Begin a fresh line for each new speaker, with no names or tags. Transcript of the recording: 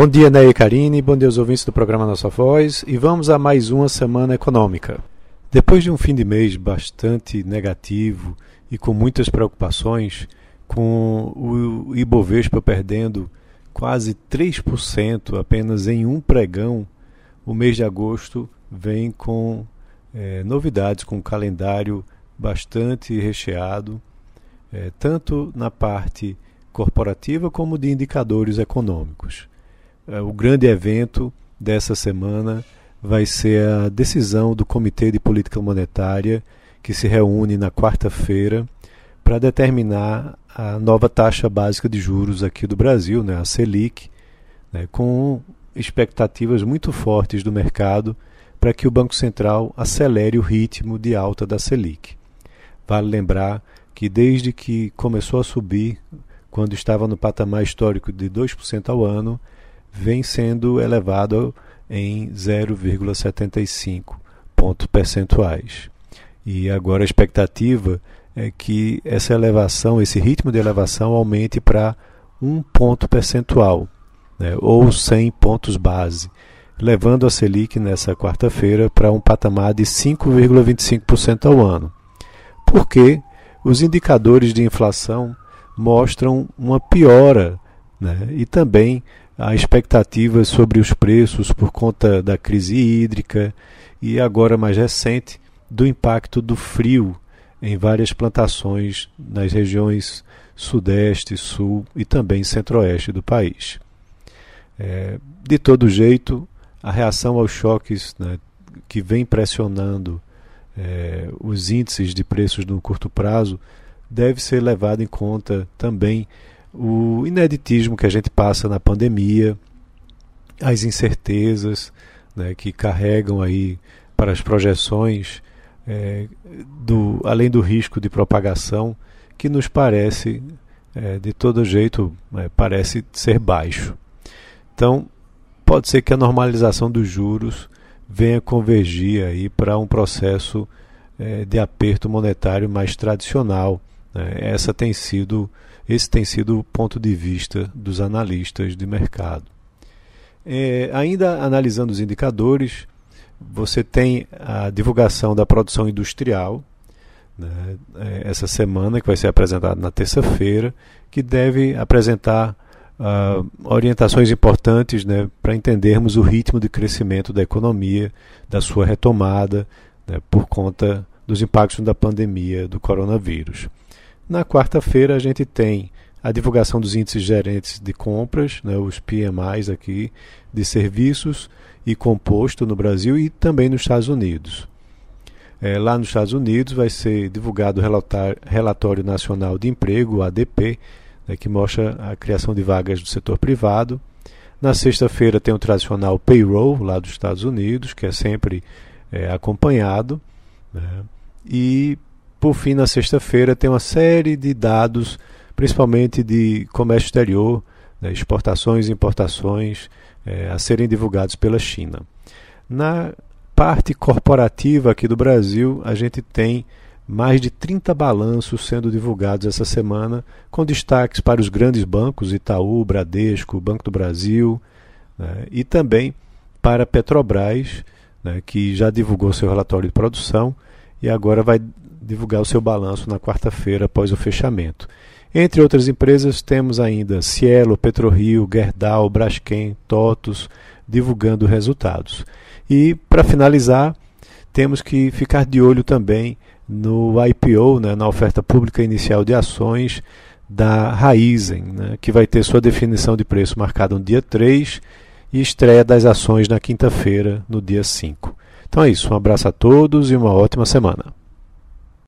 Bom dia, Ney e Karine, bom dia aos ouvintes do programa Nossa Voz e vamos a mais uma semana econômica. Depois de um fim de mês bastante negativo e com muitas preocupações, com o Ibovespa perdendo quase 3% apenas em um pregão, o mês de agosto vem com é, novidades, com um calendário bastante recheado, é, tanto na parte corporativa como de indicadores econômicos. É, o grande evento dessa semana vai ser a decisão do Comitê de Política Monetária, que se reúne na quarta-feira para determinar a nova taxa básica de juros aqui do Brasil, né, a Selic, né, com expectativas muito fortes do mercado para que o Banco Central acelere o ritmo de alta da Selic. Vale lembrar que desde que começou a subir, quando estava no patamar histórico de 2% ao ano, vem sendo elevado em 0,75 pontos percentuais. E agora a expectativa é que essa elevação, esse ritmo de elevação aumente para um ponto percentual, né, ou 100 pontos base, levando a Selic nessa quarta-feira para um patamar de 5,25% ao ano. Porque os indicadores de inflação mostram uma piora né, e também a expectativa sobre os preços por conta da crise hídrica e agora mais recente do impacto do frio em várias plantações nas regiões sudeste, sul e também centro-oeste do país. É, de todo jeito, a reação aos choques né, que vem pressionando é, os índices de preços no curto prazo deve ser levado em conta também o ineditismo que a gente passa na pandemia, as incertezas né, que carregam aí para as projeções, é, do, além do risco de propagação, que nos parece, é, de todo jeito, é, parece ser baixo. Então, pode ser que a normalização dos juros venha convergir aí para um processo é, de aperto monetário mais tradicional. Né? Essa tem sido esse tem sido o ponto de vista dos analistas de mercado. É, ainda analisando os indicadores, você tem a divulgação da produção industrial né, é, essa semana, que vai ser apresentada na terça-feira, que deve apresentar uh, orientações importantes né, para entendermos o ritmo de crescimento da economia, da sua retomada, né, por conta dos impactos da pandemia do coronavírus. Na quarta-feira a gente tem a divulgação dos índices gerentes de compras, né, os PMIs aqui, de serviços e composto no Brasil e também nos Estados Unidos. É, lá nos Estados Unidos vai ser divulgado o Relatório Nacional de Emprego, ADP, né, que mostra a criação de vagas do setor privado. Na sexta-feira tem o tradicional payroll lá dos Estados Unidos, que é sempre é, acompanhado. Né, e por fim, na sexta-feira, tem uma série de dados, principalmente de comércio exterior, né, exportações e importações, é, a serem divulgados pela China. Na parte corporativa aqui do Brasil, a gente tem mais de 30 balanços sendo divulgados essa semana, com destaques para os grandes bancos, Itaú, Bradesco, Banco do Brasil, né, e também para Petrobras, né, que já divulgou seu relatório de produção e agora vai divulgar o seu balanço na quarta-feira após o fechamento. Entre outras empresas, temos ainda Cielo, PetroRio, Gerdau, Braskem, TOTUS divulgando resultados. E, para finalizar, temos que ficar de olho também no IPO, né, na oferta pública inicial de ações da Raizen, né, que vai ter sua definição de preço marcada no dia 3 e estreia das ações na quinta-feira, no dia 5. Então é isso, um abraço a todos e uma ótima semana.